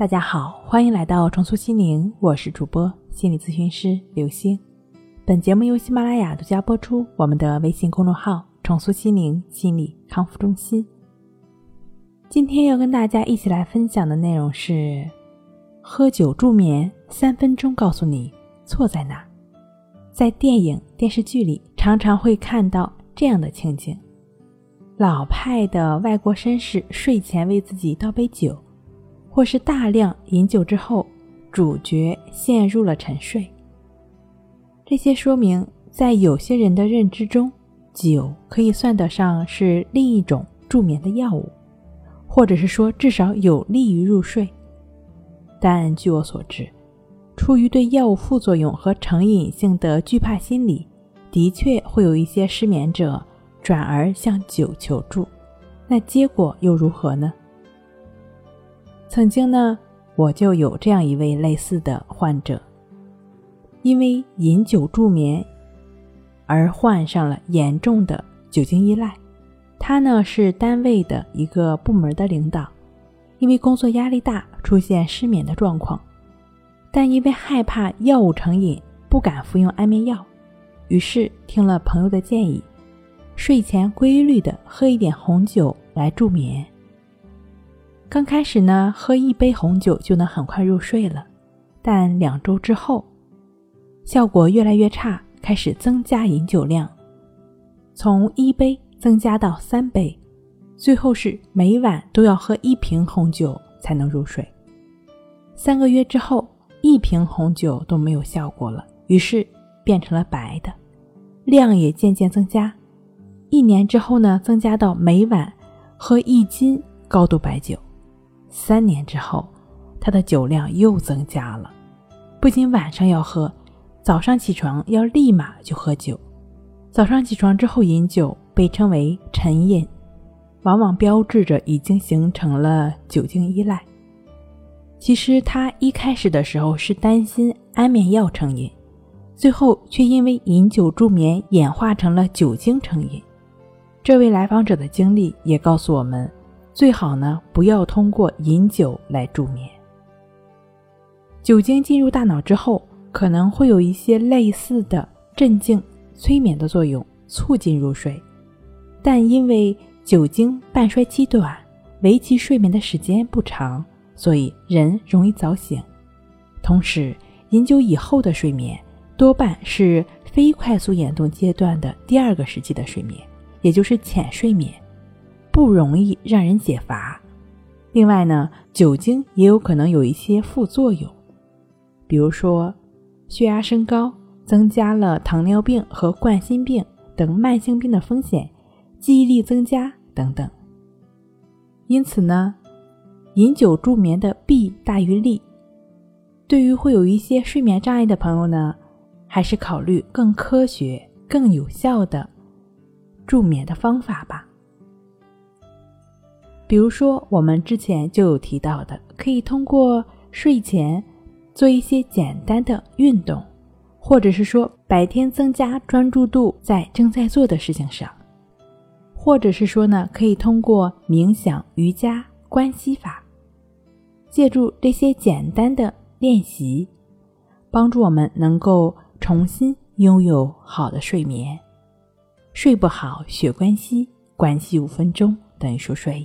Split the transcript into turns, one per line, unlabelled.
大家好，欢迎来到重塑心灵，我是主播心理咨询师刘星。本节目由喜马拉雅独家播出。我们的微信公众号“重塑心灵心理康复中心”。今天要跟大家一起来分享的内容是：喝酒助眠，三分钟告诉你错在哪。在电影、电视剧里，常常会看到这样的情景：老派的外国绅士睡前为自己倒杯酒。或是大量饮酒之后，主角陷入了沉睡。这些说明，在有些人的认知中，酒可以算得上是另一种助眠的药物，或者是说至少有利于入睡。但据我所知，出于对药物副作用和成瘾性的惧怕心理，的确会有一些失眠者转而向酒求助。那结果又如何呢？曾经呢，我就有这样一位类似的患者，因为饮酒助眠而患上了严重的酒精依赖。他呢是单位的一个部门的领导，因为工作压力大，出现失眠的状况，但因为害怕药物成瘾，不敢服用安眠药，于是听了朋友的建议，睡前规律的喝一点红酒来助眠。刚开始呢，喝一杯红酒就能很快入睡了，但两周之后，效果越来越差，开始增加饮酒量，从一杯增加到三杯，最后是每晚都要喝一瓶红酒才能入睡。三个月之后，一瓶红酒都没有效果了，于是变成了白的，量也渐渐增加。一年之后呢，增加到每晚喝一斤高度白酒。三年之后，他的酒量又增加了，不仅晚上要喝，早上起床要立马就喝酒。早上起床之后饮酒被称为晨饮，往往标志着已经形成了酒精依赖。其实他一开始的时候是担心安眠药成瘾，最后却因为饮酒助眠演化成了酒精成瘾。这位来访者的经历也告诉我们。最好呢，不要通过饮酒来助眠。酒精进入大脑之后，可能会有一些类似的镇静、催眠的作用，促进入睡。但因为酒精半衰期短，维持睡眠的时间不长，所以人容易早醒。同时，饮酒以后的睡眠多半是非快速眼动阶段的第二个时期的睡眠，也就是浅睡眠。不容易让人解乏。另外呢，酒精也有可能有一些副作用，比如说血压升高，增加了糖尿病和冠心病等慢性病的风险，记忆力增加等等。因此呢，饮酒助眠的弊大于利。对于会有一些睡眠障碍的朋友呢，还是考虑更科学、更有效的助眠的方法吧。比如说，我们之前就有提到的，可以通过睡前做一些简单的运动，或者是说白天增加专注度在正在做的事情上，或者是说呢，可以通过冥想、瑜伽、关系法，借助这些简单的练习，帮助我们能够重新拥有好的睡眠。睡不好学关系，关系五分钟等于熟睡。